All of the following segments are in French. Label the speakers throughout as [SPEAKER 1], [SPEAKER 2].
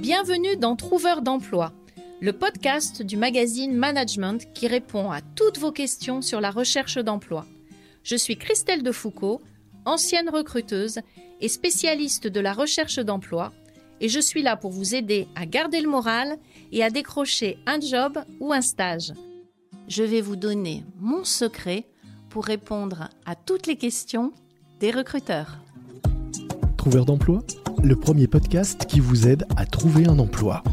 [SPEAKER 1] Bienvenue dans Trouveur d'emploi, le podcast du magazine Management qui répond à toutes vos questions sur la recherche d'emploi. Je suis Christelle Defoucault, ancienne recruteuse et spécialiste de la recherche d'emploi, et je suis là pour vous aider à garder le moral et à décrocher un job ou un stage. Je vais vous donner mon secret pour répondre à toutes les questions des recruteurs.
[SPEAKER 2] Trouveur d'emploi, le premier podcast qui vous aide à trouver un emploi.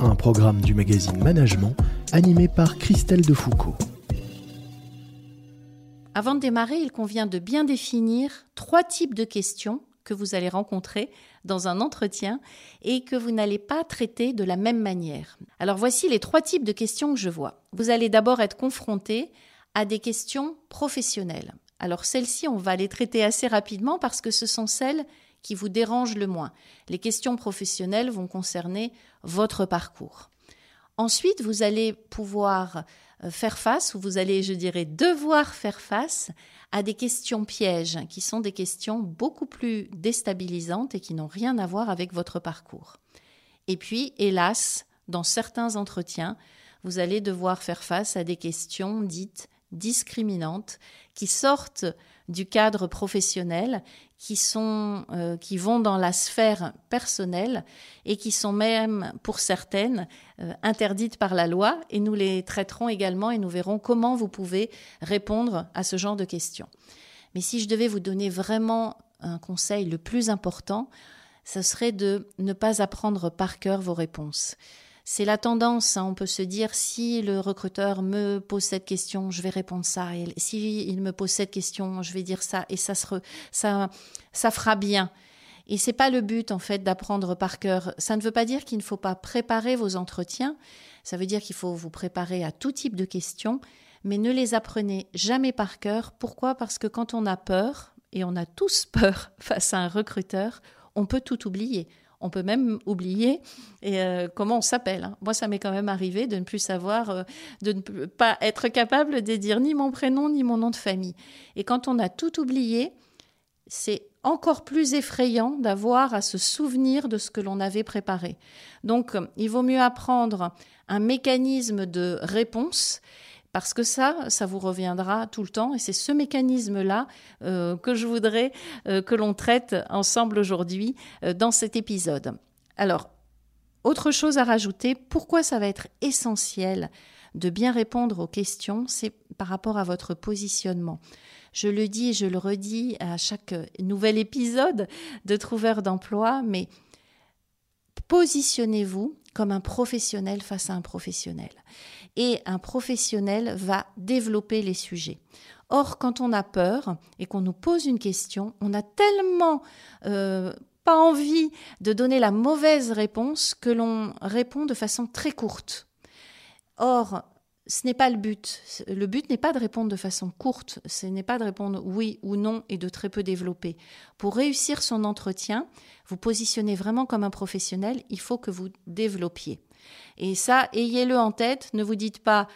[SPEAKER 2] Un programme du magazine Management animé par Christelle Defoucault.
[SPEAKER 1] Avant de démarrer, il convient de bien définir trois types de questions que vous allez rencontrer dans un entretien et que vous n'allez pas traiter de la même manière. Alors voici les trois types de questions que je vois. Vous allez d'abord être confronté à des questions professionnelles. Alors celles-ci, on va les traiter assez rapidement parce que ce sont celles qui vous dérangent le moins. Les questions professionnelles vont concerner votre parcours. Ensuite, vous allez pouvoir euh, faire face, ou vous allez, je dirais, devoir faire face à des questions pièges, qui sont des questions beaucoup plus déstabilisantes et qui n'ont rien à voir avec votre parcours. Et puis, hélas, dans certains entretiens, vous allez devoir faire face à des questions dites discriminantes qui sortent du cadre professionnel, qui sont euh, qui vont dans la sphère personnelle et qui sont même pour certaines euh, interdites par la loi et nous les traiterons également et nous verrons comment vous pouvez répondre à ce genre de questions. Mais si je devais vous donner vraiment un conseil le plus important, ce serait de ne pas apprendre par cœur vos réponses. C'est la tendance, hein. on peut se dire si le recruteur me pose cette question, je vais répondre ça, et si il me pose cette question, je vais dire ça, et ça, ça, ça fera bien. Et c'est pas le but en fait d'apprendre par cœur. Ça ne veut pas dire qu'il ne faut pas préparer vos entretiens. Ça veut dire qu'il faut vous préparer à tout type de questions, mais ne les apprenez jamais par cœur. Pourquoi? Parce que quand on a peur, et on a tous peur face à un recruteur, on peut tout oublier. On peut même oublier et, euh, comment on s'appelle. Hein. Moi, ça m'est quand même arrivé de ne plus savoir, euh, de ne pas être capable de dire ni mon prénom ni mon nom de famille. Et quand on a tout oublié, c'est encore plus effrayant d'avoir à se souvenir de ce que l'on avait préparé. Donc, il vaut mieux apprendre un mécanisme de réponse parce que ça, ça vous reviendra tout le temps et c'est ce mécanisme-là euh, que je voudrais euh, que l'on traite ensemble aujourd'hui euh, dans cet épisode. Alors, autre chose à rajouter, pourquoi ça va être essentiel de bien répondre aux questions, c'est par rapport à votre positionnement. Je le dis et je le redis à chaque nouvel épisode de Trouveur d'emploi, mais positionnez-vous comme un professionnel face à un professionnel. Et un professionnel va développer les sujets. Or, quand on a peur et qu'on nous pose une question, on a tellement euh, pas envie de donner la mauvaise réponse que l'on répond de façon très courte. Or, ce n'est pas le but. Le but n'est pas de répondre de façon courte, ce n'est pas de répondre oui ou non et de très peu développer. Pour réussir son entretien, vous positionnez vraiment comme un professionnel, il faut que vous développiez. Et ça, ayez-le en tête, ne vous dites pas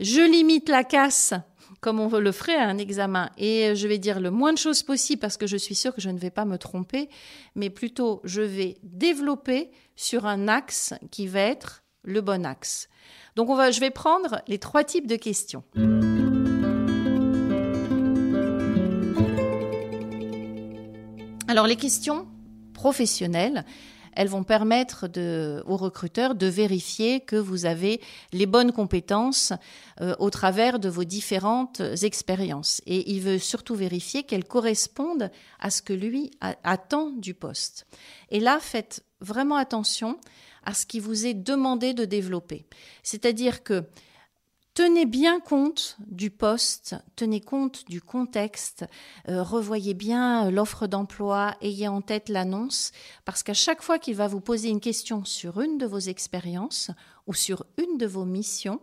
[SPEAKER 1] je limite la casse comme on le ferait à un examen et je vais dire le moins de choses possible parce que je suis sûre que je ne vais pas me tromper, mais plutôt je vais développer sur un axe qui va être le bon axe. Donc on va, je vais prendre les trois types de questions. Alors les questions professionnelles, elles vont permettre de, aux recruteurs de vérifier que vous avez les bonnes compétences euh, au travers de vos différentes expériences. Et il veut surtout vérifier qu'elles correspondent à ce que lui attend du poste. Et là, faites vraiment attention à ce qui vous est demandé de développer. C'est-à-dire que Tenez bien compte du poste, tenez compte du contexte, euh, revoyez bien l'offre d'emploi, ayez en tête l'annonce, parce qu'à chaque fois qu'il va vous poser une question sur une de vos expériences ou sur une de vos missions,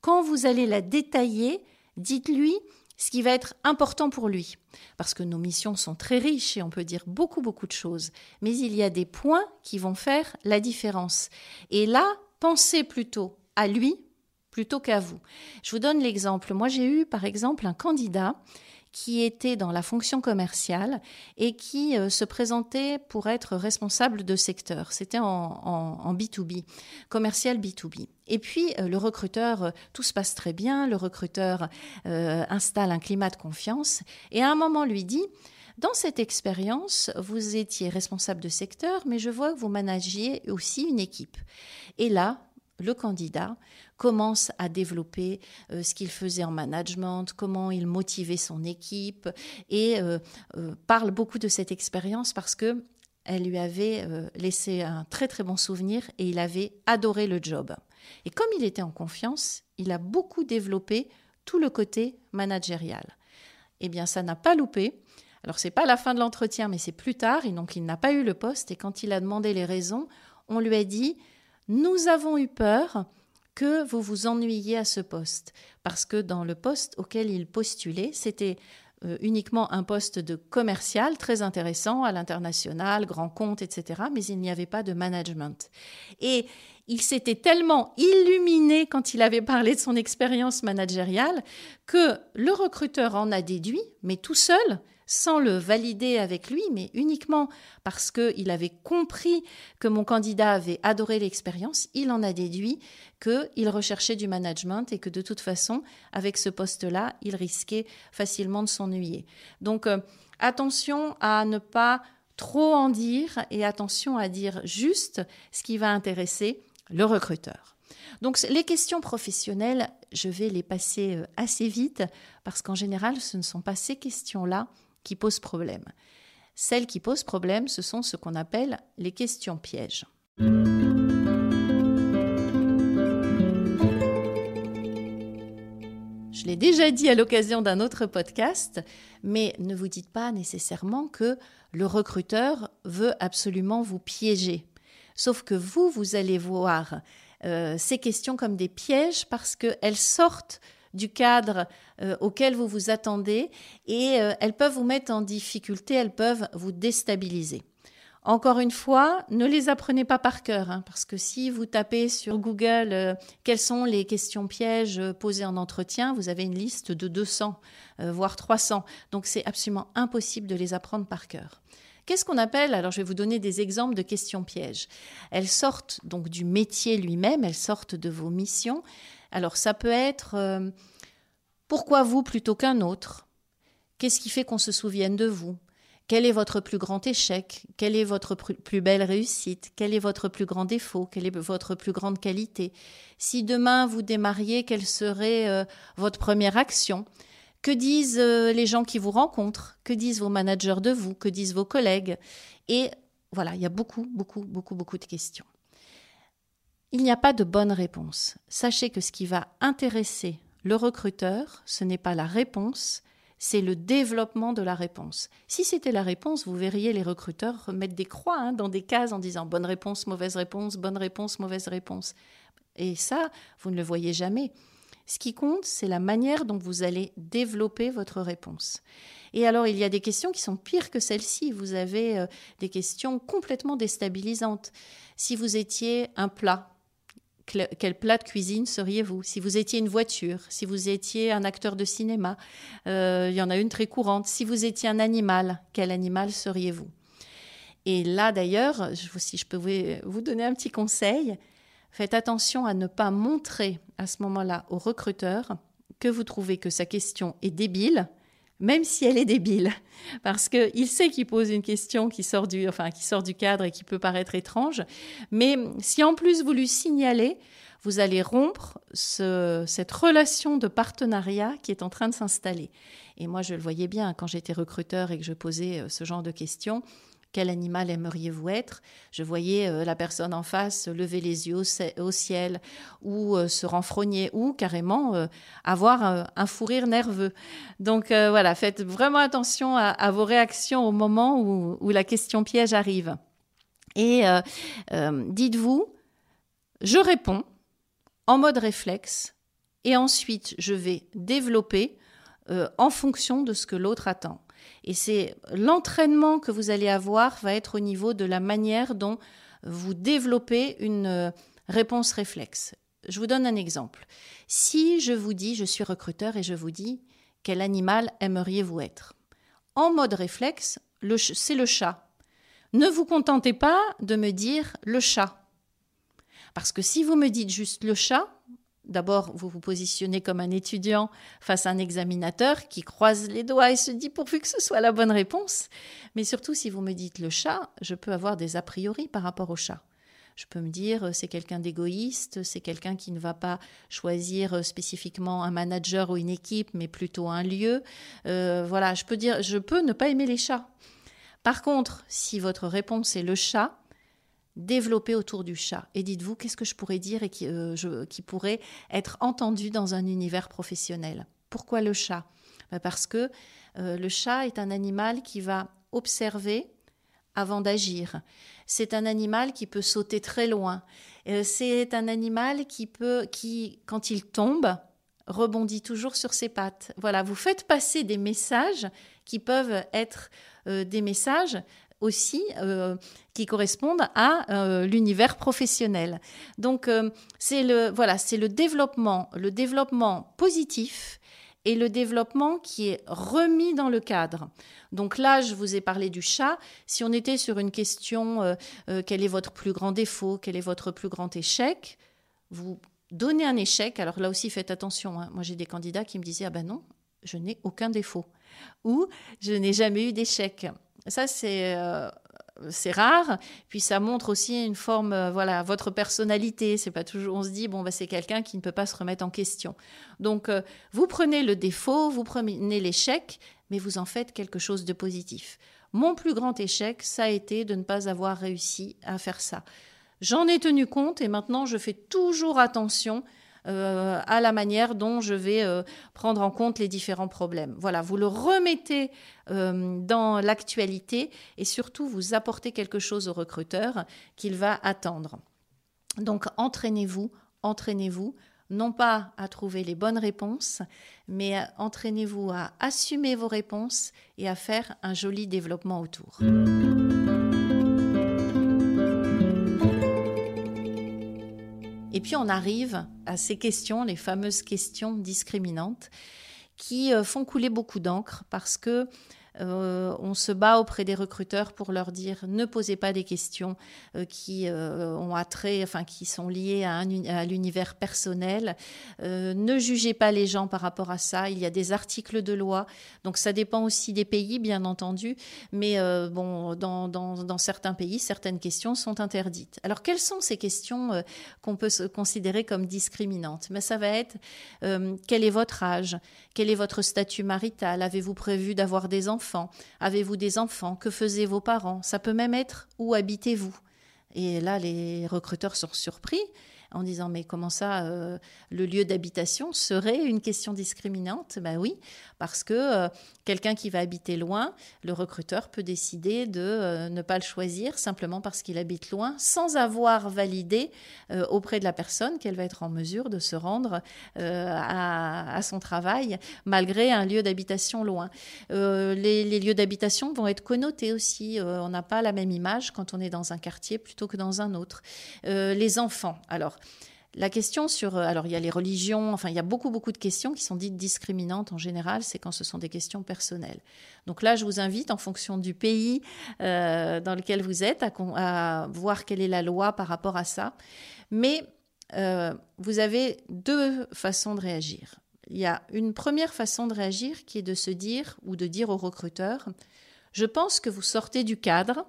[SPEAKER 1] quand vous allez la détailler, dites-lui ce qui va être important pour lui. Parce que nos missions sont très riches et on peut dire beaucoup, beaucoup de choses. Mais il y a des points qui vont faire la différence. Et là, pensez plutôt à lui plutôt qu'à vous. Je vous donne l'exemple. Moi, j'ai eu, par exemple, un candidat qui était dans la fonction commerciale et qui euh, se présentait pour être responsable de secteur. C'était en, B2B, commercial B2B. Et puis euh, le recruteur, euh, tout se passe très bien, le recruteur installe un climat de confiance et à un moment lui dit, dans cette expérience, vous étiez responsable de secteur, mais je vois que vous managiez aussi une équipe. Et là, le candidat commence à développer euh, ce qu'il faisait en management, comment il motivait son équipe et euh, euh, parle beaucoup de cette expérience parce que elle lui avait laissé un très très bon souvenir et il avait adoré le job. Et comme il était en confiance, il a beaucoup développé tout le côté managérial. Eh bien, ça n'a pas loupé. Alors, c'est pas la fin de l'entretien, mais c'est plus tard. Et donc, il n'a pas eu le poste. Et quand il a demandé les raisons, on lui a dit Nous avons eu peur que vous vous ennuyiez à ce poste. Parce que dans le poste auquel il postulait, c'était euh, uniquement un poste de commercial très intéressant à l'international, grand compte, etc. Mais il n'y avait pas de management. Et il s'était tellement illuminé quand il avait parlé de son expérience managériale que le recruteur en a déduit, mais tout seul, sans le valider avec lui, mais uniquement parce qu'il avait compris que mon candidat avait adoré l'expérience, il en a déduit qu'il recherchait du management et que de toute façon, avec ce poste-là, il risquait facilement de s'ennuyer. Donc, euh, attention à ne pas trop en dire et attention à dire juste ce qui va intéresser le recruteur. Donc les questions professionnelles, je vais les passer euh, assez vite parce qu'en général, ce ne sont pas ces questions-là qui posent problème. Celles qui posent problème, ce sont ce qu'on appelle les questions pièges. Je l'ai déjà dit à l'occasion d'un autre podcast, mais ne vous dites pas nécessairement que le recruteur veut absolument vous piéger. Sauf que vous, vous allez voir euh, ces questions comme des pièges parce qu'elles sortent du cadre euh, auquel vous vous attendez et euh, elles peuvent vous mettre en difficulté, elles peuvent vous déstabiliser. Encore une fois, ne les apprenez pas par cœur, hein, parce que si vous tapez sur Google quelles sont les questions pièges posées en entretien, vous avez une liste de 200, voire 300. Donc c'est absolument impossible de les apprendre par cœur. Qu'est-ce qu'on appelle Alors, je vais vous donner des exemples de questions pièges. Elles sortent donc du métier lui-même, elles sortent de vos missions. Alors, ça peut être pourquoi vous plutôt qu'un autre? Qu'est-ce qui fait qu'on se souvienne de vous? Quel est votre plus grand échec? Quelle est votre plus belle réussite? Quel est votre plus grand défaut? Quelle est votre plus grande qualité? Si demain vous démarriez, quelle serait euh, votre première action? Que disent euh, les gens qui vous rencontrent? Que disent vos managers de vous? Que disent vos collègues? Et voilà, il y a beaucoup, beaucoup, beaucoup, beaucoup de questions. Il n'y a pas de bonne réponse. Sachez que ce qui va intéresser le recruteur, ce n'est pas la réponse, c'est le développement de la réponse. Si c'était la réponse, vous verriez les recruteurs mettre des croix hein, dans des cases en disant bonne réponse, mauvaise réponse, bonne réponse, mauvaise réponse. Et ça, vous ne le voyez jamais. Ce qui compte, c'est la manière dont vous allez développer votre réponse. Et alors, il y a des questions qui sont pires que celles-ci. Vous avez euh, des questions complètement déstabilisantes. Si vous étiez un plat, quel plat de cuisine seriez-vous? Si vous étiez une voiture, si vous étiez un acteur de cinéma, euh, il y en a une très courante. Si vous étiez un animal, quel animal seriez-vous? Et là d'ailleurs, si je peux vous donner un petit conseil, faites attention à ne pas montrer à ce moment-là au recruteur que vous trouvez que sa question est débile même si elle est débile, parce qu'il sait qu'il pose une question qui sort, du, enfin, qui sort du cadre et qui peut paraître étrange, mais si en plus vous lui signalez, vous allez rompre cette relation de partenariat qui est en train de s'installer. Et moi, je le voyais bien quand j'étais recruteur et que je posais euh, ce genre de questions quel animal aimeriez-vous être? Je voyais euh, la personne en face lever les yeux au, ciel ou euh, se renfrogner ou carrément euh, avoir un, fou rire nerveux. Donc voilà, faites vraiment attention à, vos réactions au moment où, la question piège arrive. Et dites-vous, je réponds en mode réflexe et ensuite je vais développer en fonction de ce que l'autre attend. Et c'est l'entraînement que vous allez avoir va être au niveau de la manière dont vous développez une euh, réponse réflexe. Je vous donne un exemple. Si je vous dis, je suis recruteur et je vous dis, quel animal aimeriez-vous être? En mode réflexe, c'est le chat. Ne vous contentez pas de me dire le chat. Parce que si vous me dites juste le chat, D'abord, vous vous positionnez comme un étudiant face à un examinateur qui croise les doigts et se dit pourvu que ce soit la bonne réponse. Mais surtout, si vous me dites le chat, je peux avoir des a priori par rapport au chat. Je peux me dire euh, c'est quelqu'un d'égoïste, c'est quelqu'un qui ne va pas choisir euh, spécifiquement un manager ou une équipe, mais plutôt un lieu. Euh, voilà, je peux dire je peux ne pas aimer les chats. Par contre, si votre réponse est le chat, développer autour du chat. Et dites-vous, qu'est-ce que je pourrais dire et qui, euh, pourrait être entendu dans un univers professionnel? Pourquoi le chat? Ben, Parce que euh, le chat est un animal qui va observer avant d'agir. C'est un animal qui peut sauter très loin. Euh, c'est un animal qui peut, qui, quand il tombe, rebondit toujours sur ses pattes. Voilà, vous faites passer des messages qui peuvent être des messages aussi euh, qui correspondent à euh, l'univers professionnel. Donc euh, c'est le voilà, c'est le développement, le développement positif et le développement qui est remis dans le cadre. Donc là, je vous ai parlé du chat. Si on était sur une question, quel est votre plus grand défaut, quel est votre plus grand échec, vous donnez un échec. Alors là aussi, faites attention. Hein. Moi, j'ai des candidats qui me disaient, ah ben non, je n'ai aucun défaut. Ou je n'ai jamais eu d'échec. Ça, euh, c'est rare. Puis ça montre aussi une forme, euh, voilà, votre personnalité. C'est pas toujours, on se dit, bon, bah, c'est quelqu'un qui ne peut pas se remettre en question. Donc, euh, vous prenez le défaut, vous prenez l'échec, mais vous en faites quelque chose de positif. Mon plus grand échec, ça a été de ne pas avoir réussi à faire ça. J'en ai tenu compte et maintenant je fais toujours attention euh, à la manière dont je vais euh, prendre en compte les différents problèmes. Voilà, vous le remettez euh, dans l'actualité et surtout vous apportez quelque chose au recruteur qu'il va attendre. Donc entraînez-vous, entraînez-vous, non pas à trouver les bonnes réponses, mais entraînez-vous à assumer vos réponses et à faire un joli développement autour. Et puis on arrive à ces questions, les fameuses questions discriminantes, qui euh, font couler beaucoup d'encre parce que euh, on se bat auprès des recruteurs pour leur dire ne posez pas des questions euh, qui euh, ont attrait, enfin qui sont liées à, l'univers personnel. ne jugez pas les gens par rapport à ça. Il y a des articles de loi, donc ça dépend aussi des pays, bien entendu. Mais bon, dans, certains pays, certaines questions sont interdites. Alors quelles sont ces questions qu'on peut considérer comme discriminantes? Mais ça va être quel est votre âge? Quel est votre statut marital? Avez-vous prévu d'avoir des enfants? Avez-vous des enfants? Que faisaient vos parents? Ça peut même être où habitez-vous? Et là, les recruteurs sont surpris en disant mais comment ça, euh, le lieu d'habitation serait une question discriminante? Ben oui, parce que euh, quelqu'un qui va habiter loin, le recruteur peut décider de euh, ne pas le choisir simplement parce qu'il habite loin, sans avoir validé auprès de la personne qu'elle va être en mesure de se rendre à, son travail malgré un lieu d'habitation loin. Les, les, lieux d'habitation vont être connotés aussi. on n'a pas la même image quand on est dans un quartier plutôt que dans un autre. les enfants, alors la question sur, euh, alors il y a les religions, enfin il y a beaucoup beaucoup de questions qui sont dites discriminantes en général, c'est quand ce sont des questions personnelles. Donc là, je vous invite, en fonction du pays euh, dans lequel vous êtes, à, voir quelle est la loi par rapport à ça. Mais euh, vous avez deux façons de réagir. Il y a une première façon de réagir qui est de se dire ou de dire au recruteur, je pense que vous sortez du cadre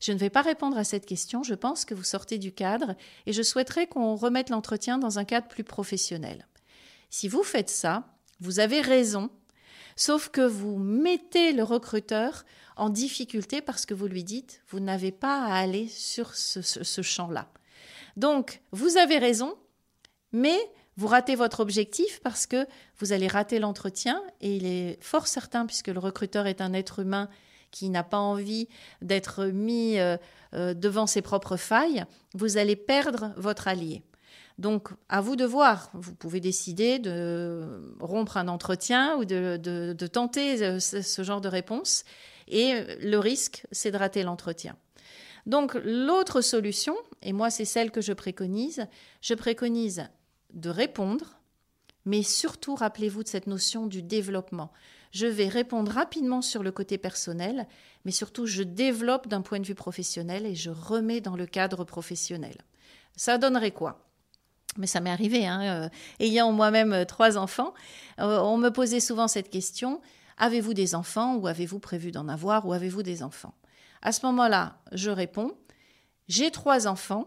[SPEAKER 1] je ne vais pas répondre à cette question, je pense que vous sortez du cadre et je souhaiterais qu'on remette l'entretien dans un cadre plus professionnel. Si vous faites ça, vous avez raison, sauf que vous mettez le recruteur en difficulté parce que vous lui dites, vous n'avez pas à aller sur ce, champ-là. Donc, vous avez raison, mais vous ratez votre objectif parce que vous allez rater l'entretien et il est fort certain, puisque le recruteur est un être humain qui n'a pas envie d'être mis euh, euh, devant ses propres failles, vous allez perdre votre allié. Donc, à vous de voir. Vous pouvez décider de rompre un entretien ou de, tenter euh, ce, genre de réponse. Et le risque, c'est de rater l'entretien. Donc, l'autre solution, et moi c'est celle que je préconise, je préconise de répondre, mais surtout rappelez-vous de cette notion du développement. Je vais répondre rapidement sur le côté personnel, mais surtout je développe d'un point de vue professionnel et je remets dans le cadre professionnel. Ça donnerait quoi? Mais ça m'est arrivé, hein, euh, ayant moi-même euh, trois enfants, euh, on me posait souvent cette question avez-vous des enfants ou avez-vous prévu d'en avoir ou avez-vous des enfants? À ce moment-là, je réponds j'ai trois enfants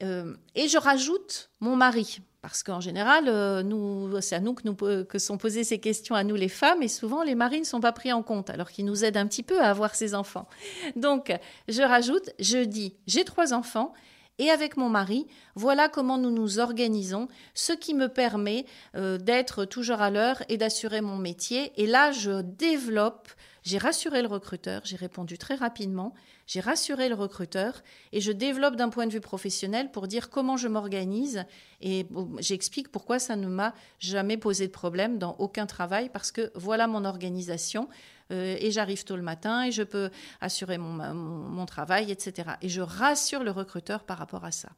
[SPEAKER 1] et je rajoute mon mari. Parce qu'en général, nous, c'est à nous que, nous que sont posées ces questions, à nous les femmes, et souvent les maris ne sont pas pris en compte, alors qu'ils nous aident un petit peu à avoir ces enfants. Donc, je rajoute, je dis, j'ai trois enfants, et avec mon mari, voilà comment nous nous organisons, ce qui me permet euh, d'être toujours à l'heure et d'assurer mon métier. Et là, je développe, j'ai rassuré le recruteur, j'ai répondu très rapidement, j'ai rassuré le recruteur et je développe d'un point de vue professionnel pour dire comment je m'organise et j'explique pourquoi ça ne m'a jamais posé de problème dans aucun travail parce que voilà mon organisation. Euh, et j'arrive tôt le matin et je peux assurer mon, travail, etc. Et je rassure le recruteur par rapport à ça.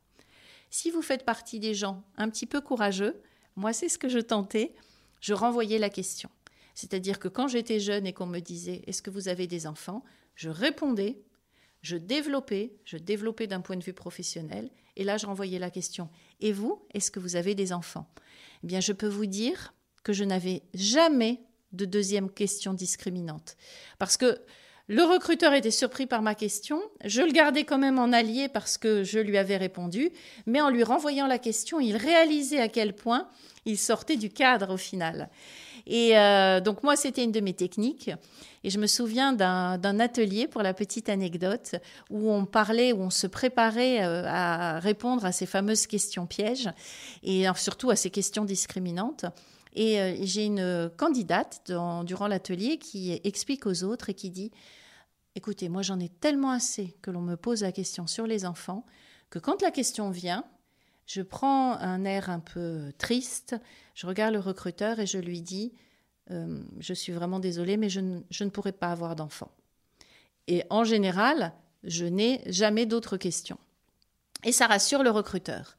[SPEAKER 1] Si vous faites partie des gens un petit peu courageux, moi c'est ce que je tentais, je renvoyais la question. C'est-à-dire que quand j'étais jeune et qu'on me disait est-ce que vous avez des enfants, je répondais, je développais, je développais d'un point de vue professionnel, et là je renvoyais la question et vous, est-ce que vous avez des enfants? Eh bien, je peux vous dire que je n'avais jamais de deuxième question discriminante. Parce que le recruteur était surpris par ma question, je le gardais quand même en allié parce que je lui avais répondu, mais en lui renvoyant la question, il réalisait à quel point il sortait du cadre au final. Et euh, donc moi, c'était une de mes techniques. Et je me souviens d'un atelier, pour la petite anecdote, où on parlait, où on se préparait euh, à répondre à ces fameuses questions pièges, et surtout à ces questions discriminantes. Et euh, j'ai une candidate durant l'atelier qui explique aux autres et qui dit Écoutez, moi j'en ai tellement assez que l'on me pose la question sur les enfants que quand la question vient, je prends un air un peu triste, je regarde le recruteur et je lui dis euh, Je suis vraiment désolée, mais je ne, je ne pourrai pas avoir d'enfants. Et en général, je n'ai jamais d'autres questions. Et ça rassure le recruteur.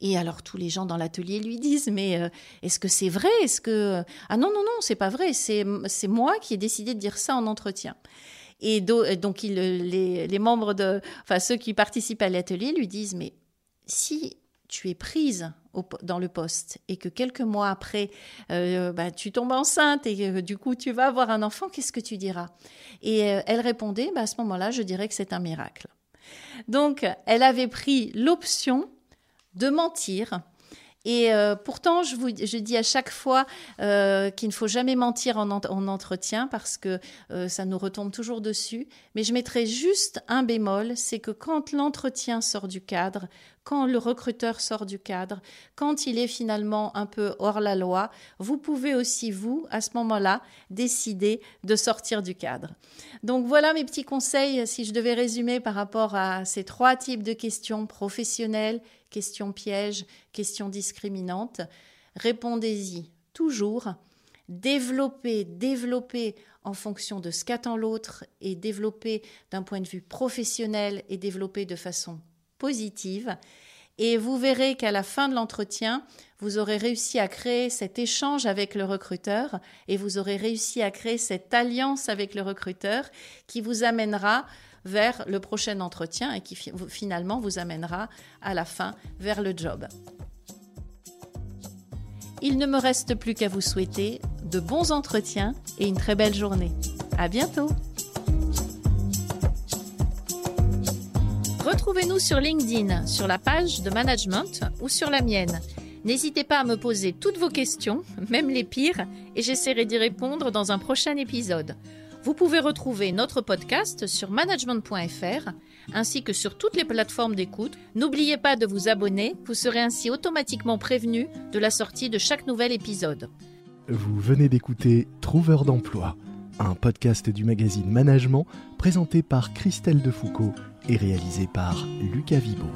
[SPEAKER 1] Et alors tous les gens dans l'atelier lui disent mais euh, est-ce que c'est vrai? Est-ce que ah non non non c'est pas vrai c'est c'est moi qui ai décidé de dire ça en entretien. Et donc les, les membres de enfin ceux qui participent à l'atelier lui disent mais si tu es prise dans le poste et que quelques mois après, euh, bah, tu tombes enceinte et du coup tu vas avoir un enfant, qu'est-ce que tu diras? Et euh, elle répondait, bah, à ce moment-là, je dirais que c'est un miracle. Donc, elle avait pris l'option de mentir. Et euh, pourtant, je, vous, je dis à chaque fois euh, qu'il ne faut jamais mentir en, en entretien parce que euh, ça nous retombe toujours dessus. Mais je mettrai juste un bémol, c'est que quand l'entretien sort du cadre, quand le recruteur sort du cadre, quand il est finalement un peu hors la loi, vous pouvez aussi, vous, à ce moment-là, décider de sortir du cadre. Donc voilà mes petits conseils, si je devais résumer par rapport à ces trois types de questions professionnelles, questions pièges, questions discriminantes. Répondez-y toujours. Développez, développez en fonction de ce qu'attend l'autre et développer d'un point de vue professionnel et développer de façon positive. Et vous verrez qu'à la fin de l'entretien, vous aurez réussi à créer cet échange avec le recruteur et vous aurez réussi à créer cette alliance avec le recruteur qui vous amènera vers le prochain entretien et qui finalement vous amènera à la fin vers le job. Il ne me reste plus qu'à vous souhaiter de bons entretiens et une très belle journée. À bientôt! Retrouvez-nous sur LinkedIn, sur la page de management ou sur la mienne. N'hésitez pas à me poser toutes vos questions, même les pires, et j'essaierai d'y répondre dans un prochain épisode. Vous pouvez retrouver notre podcast sur management.fr ainsi que sur toutes les plateformes d'écoute. N'oubliez pas de vous abonner, vous serez ainsi automatiquement prévenu de la sortie de chaque nouvel épisode.
[SPEAKER 2] Vous venez d'écouter Trouveur d'emploi, un podcast du magazine Management présenté par Christelle Defoucault et réalisé par Lucas Vibo.